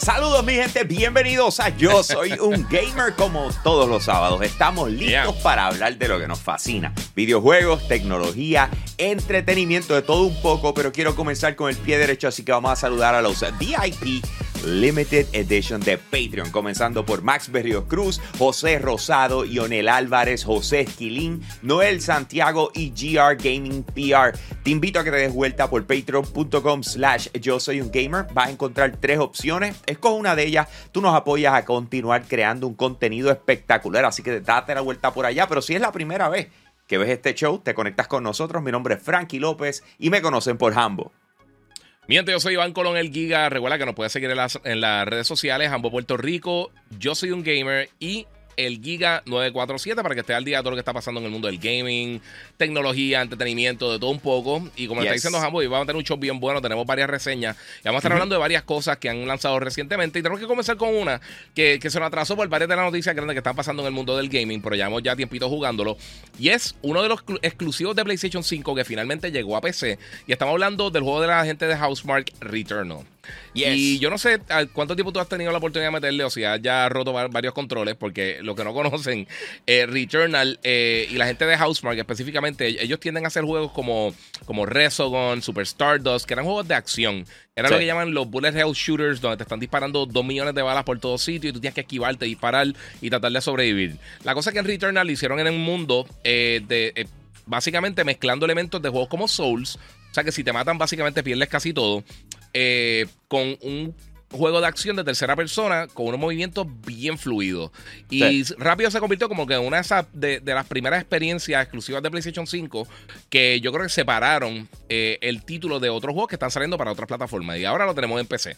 Saludos mi gente, bienvenidos a Yo Soy un Gamer como todos los sábados. Estamos listos Yeah. para hablar de lo que nos fascina. Videojuegos, tecnología, entretenimiento, de todo un poco, pero quiero comenzar con el pie derecho, así que vamos a saludar a los VIP Limited Edition de Patreon, comenzando por Max Berrios Cruz, José Rosado, Ionel Álvarez, José Esquilín, Noel Santiago y GR Gaming PR. Te invito a que te des vuelta por patreon.com slash yo soy un gamer. Vas a encontrar tres opciones. Escoge una de ellas. Tú nos apoyas a continuar creando un contenido espectacular, así que date la vuelta por allá. Pero si es la primera vez que ves este show, te conectas con nosotros. Mi nombre es Frankie López y me conocen por Hambo. Mi gente, yo soy Iván Colón el Giga. Recuerda que nos puedes seguir en las, en las redes sociales, Ambo Puerto Rico, Yo Soy un Gamer y el Giga 947 para que esté al día de todo lo que está pasando en el mundo del gaming, tecnología, entretenimiento, de todo un poco. Y como está Yes. diciendo Hambo, hoy vamos a tener un show bien bueno, tenemos varias reseñas y vamos a estar hablando de varias cosas que han lanzado recientemente. Y tenemos que comenzar con una que, que se nos atrasó por varias de las noticias grandes que están pasando en el mundo del gaming, pero llevamos ya tiempito jugándolo. Y es uno de los clu- exclusivos de PlayStation 5 que finalmente llegó a PC. Y estamos hablando del juego de la gente de Housemark Returnal. Yes. Y yo no sé cuánto tiempo tú has tenido la oportunidad de meterle, o si has ya roto va- varios controles, porque los que no conocen, eh, Returnal eh, y la gente de Housemark específicamente, ellos tienden a hacer juegos como, como Resogun, Super Stardust, que eran juegos de acción. Era Sí. lo que llaman los bullet hell shooters, donde te están disparando dos millones de balas por todo sitio y tú tienes que esquivarte, disparar y tratar de sobrevivir. La cosa es que en Returnal lo hicieron en un mundo eh, de... básicamente mezclando elementos de juegos como Souls. O sea que si te matan, básicamente pierdes casi todo. Eh, con un juego de acción de tercera persona con unos movimientos bien fluidos. Y Sí. rápido se convirtió como que en una de, de las primeras experiencias exclusivas de PlayStation 5 que yo creo que separaron eh, el título de otros juegos que están saliendo para otras plataformas. Y ahora lo tenemos en PC.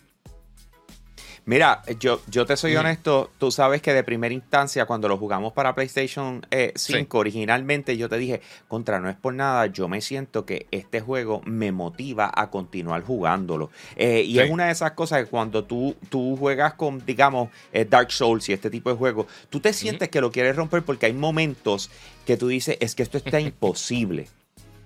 Mira, yo, yo te soy Mm. honesto, tú sabes que de primera instancia, cuando lo jugamos para PlayStation eh, 5, originalmente yo te dije, contra, no es por nada, yo me siento que este juego me motiva a continuar jugándolo. Eh, y Sí. es una de esas cosas que cuando tú, tú juegas con, digamos, eh, Dark Souls y este tipo de juegos, tú te sientes que lo quieres romper porque hay momentos que tú dices, es que esto está imposible.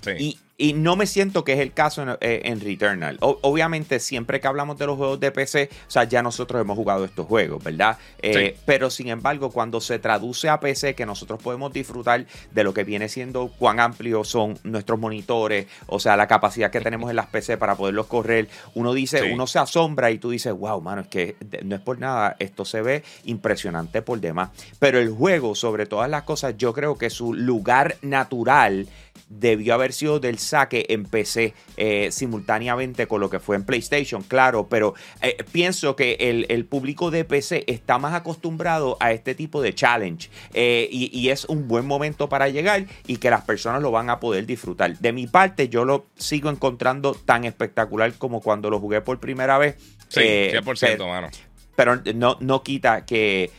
Sí. Y, y no me siento que es el caso en, eh, en Returnal. O- obviamente, siempre que hablamos de los juegos de PC, o sea, ya nosotros hemos jugado estos juegos, ¿verdad? Eh, Sí. Pero sin embargo, cuando se traduce a PC, que nosotros podemos disfrutar de lo que viene siendo cuán amplios son nuestros monitores, o sea, la capacidad que tenemos en las PC para poderlos correr, uno dice, Sí. uno se asombra y tú dices, wow, mano, es que no es por nada, esto se ve impresionante por demás. Pero el juego, sobre todas las cosas, yo creo que su lugar natural debió haber sido del saque en PC eh, simultáneamente con lo que fue en PlayStation, claro, pero eh, pienso que el, el público de PC está más acostumbrado a este tipo de challenge eh, y, y es un buen momento para llegar y que las personas lo van a poder disfrutar. De mi parte, yo lo sigo encontrando tan espectacular como cuando lo jugué por primera vez. Sí, Eh, 100%, pero- mano. pero no, no quita que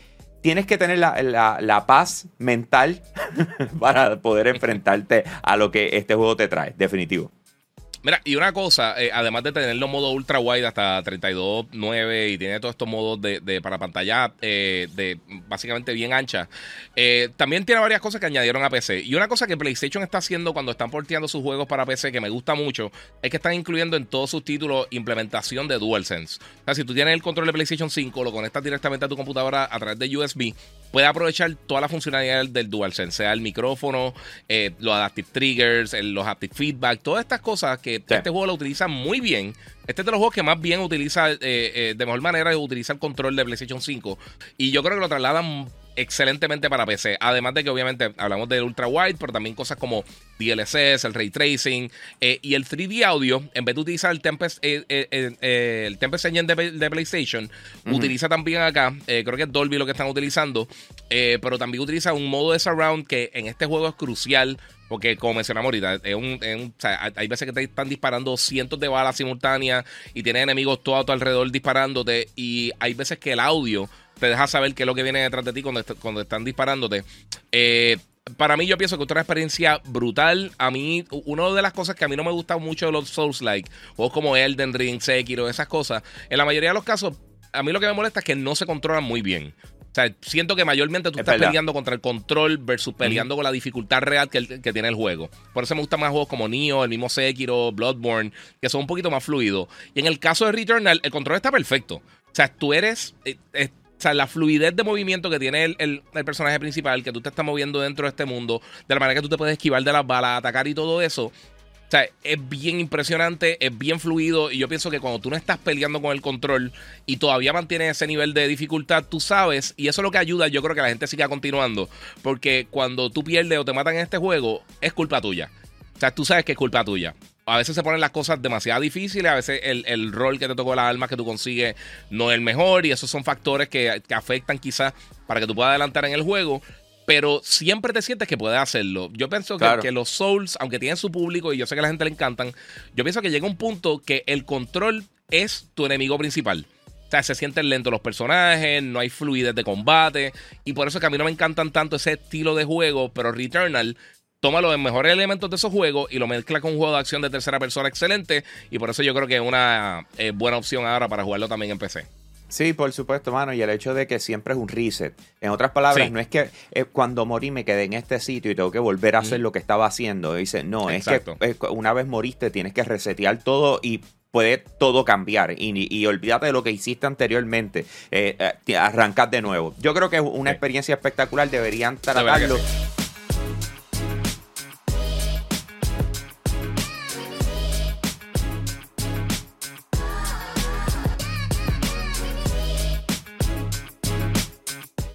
tienes que tener la, la- paz mental para poder enfrentarte a lo que este juego te trae, definitivo. Mira, y una cosa, eh, además de tener los modos ultra wide hasta 32.9 y tiene todos estos modos de, para pantalla eh, de básicamente bien ancha, eh, también tiene varias cosas que añadieron a PC. Y una cosa que PlayStation está haciendo cuando están porteando sus juegos para PC que me gusta mucho es que están incluyendo en todos sus títulos implementación de DualSense. O sea, si tú tienes el control de PlayStation 5, lo conectas directamente a tu computadora a través de USB, puedes aprovechar toda la funcionalidad del, DualSense, sea el micrófono, los adaptive triggers, los haptic feedback, todas estas cosas que Sí. este juego lo utiliza muy bien. Este es de los juegos que más bien utiliza, eh, eh, de mejor manera, utiliza el control de PlayStation 5. Y yo creo que lo trasladan excelentemente para PC. Además de que obviamente hablamos del ultra wide, pero también cosas como DLSS, el ray tracing eh, y el 3D audio. En vez de utilizar el Tempest, eh, eh, el Tempest Engine de, de PlayStation, utiliza también acá, creo que es Dolby lo que están utilizando, pero también utiliza un modo de surround que en este juego es crucial. Porque como mencionamos ahorita, es un, es un- o sea, hay- hay veces que te están disparando cientos de balas simultáneas y tienes enemigos todo a tu alrededor disparándote y hay veces que el audio te deja saber qué es lo que viene detrás de ti cuando, est- cuando están disparándote. Eh, para mí yo pienso que es una experiencia brutal. A mí, una de las cosas que a mí no me gusta mucho de los Souls-like, juegos como Elden Ring, Sekiro, esas cosas, en la mayoría de los casos, a mí lo que me molesta es que no se controlan muy bien. O sea, siento que mayormente tú estás peleando contra el control versus peleando con la dificultad real que, que, tiene el juego. Por eso me gustan más juegos como Nioh, el mismo Sekiro, Bloodborne, que son un poquito más fluidos. Y en el caso de Returnal, el control está perfecto. O sea, tú eres... Eh, eh, o sea, la fluidez de movimiento que tiene el, personaje principal, que tú te estás moviendo dentro de este mundo, de la manera que tú te puedes esquivar de las balas, atacar y todo eso. O sea, es bien impresionante, es bien fluido y yo pienso que cuando tú no estás peleando con el control y todavía mantienes ese nivel de dificultad, tú sabes, y eso es lo que ayuda, yo creo que la gente siga continuando, porque cuando tú pierdes o te matan en este juego, es culpa tuya. O sea, tú sabes que es culpa tuya a veces se ponen las cosas demasiado difíciles, a veces el, rol que te tocó las armas que tú consigues no es el mejor y esos son factores que, afectan quizás para que tú puedas adelantar en el juego. Pero siempre te sientes que puedes hacerlo. Yo pienso que, los Souls, aunque tienen su público y yo sé que a la gente le encantan, yo pienso que llega un punto que el control es tu enemigo principal. O sea, se sienten lentos los personajes, no hay fluidez de combate. Y por eso que a mí no me encantan tanto ese estilo de juego. Pero Returnal toma los mejores elementos de esos juegos y lo mezcla con un juego de acción de tercera persona excelente. Y por eso yo creo que es una eh, buena opción ahora para jugarlo también en PC. Sí, por supuesto, mano. Y el hecho de que siempre es un reset. En otras palabras, no es que eh, cuando morí me quedé en este sitio y tengo que volver a hacer lo que estaba haciendo. Dice, no, es que una vez moriste tienes que resetear todo y puede todo cambiar y, olvídate de lo que hiciste anteriormente, eh, eh arrancar de nuevo. Yo creo que es una experiencia espectacular, deberían tratarlo